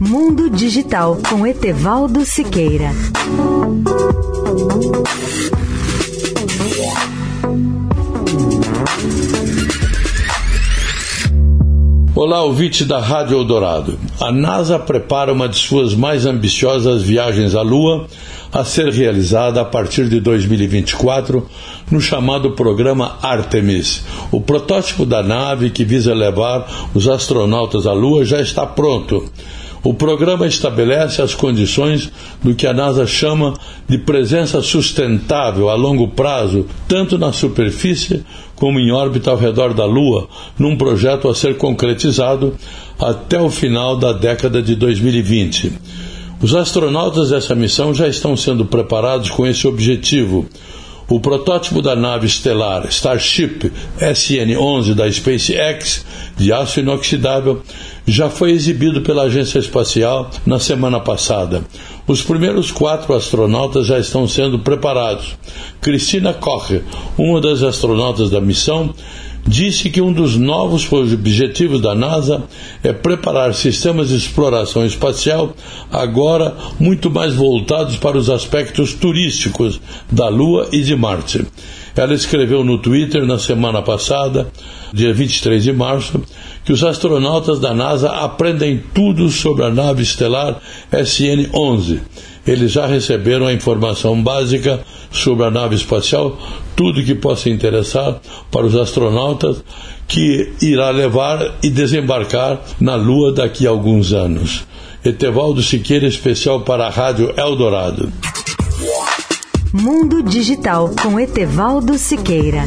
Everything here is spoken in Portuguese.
Mundo Digital com Etevaldo Siqueira. Olá, ouvinte da Rádio Eldorado. A NASA prepara uma de suas mais ambiciosas viagens à Lua a ser realizada a partir de 2024 no chamado programa Artemis. O protótipo da nave que visa levar os astronautas à Lua já está pronto. O programa estabelece as condições do que a NASA chama de presença sustentável a longo prazo, tanto na superfície como em órbita ao redor da Lua, num projeto a ser concretizado até o final da década de 2020. Os astronautas dessa missão já estão sendo preparados com esse objetivo. O protótipo da nave estelar Starship SN-11 da SpaceX, de aço inoxidável, já foi exibido pela agência espacial na semana passada. Os primeiros quatro astronautas já estão sendo preparados. Cristina Koch, uma das astronautas da missão, disse que um dos novos objetivos da NASA é preparar sistemas de exploração espacial agora muito mais voltados para os aspectos turísticos da Lua e de Marte. Ela escreveu no Twitter na semana passada, dia 23 de março, que os astronautas da NASA aprendem tudo sobre a nave estelar SN-11. Eles já receberam a informação básica sobre a nave espacial, tudo que possa interessar para os astronautas que irá levar e desembarcar na Lua daqui a alguns anos. Etevaldo Siqueira, especial para a Rádio Eldorado. Mundo Digital com Etevaldo Siqueira.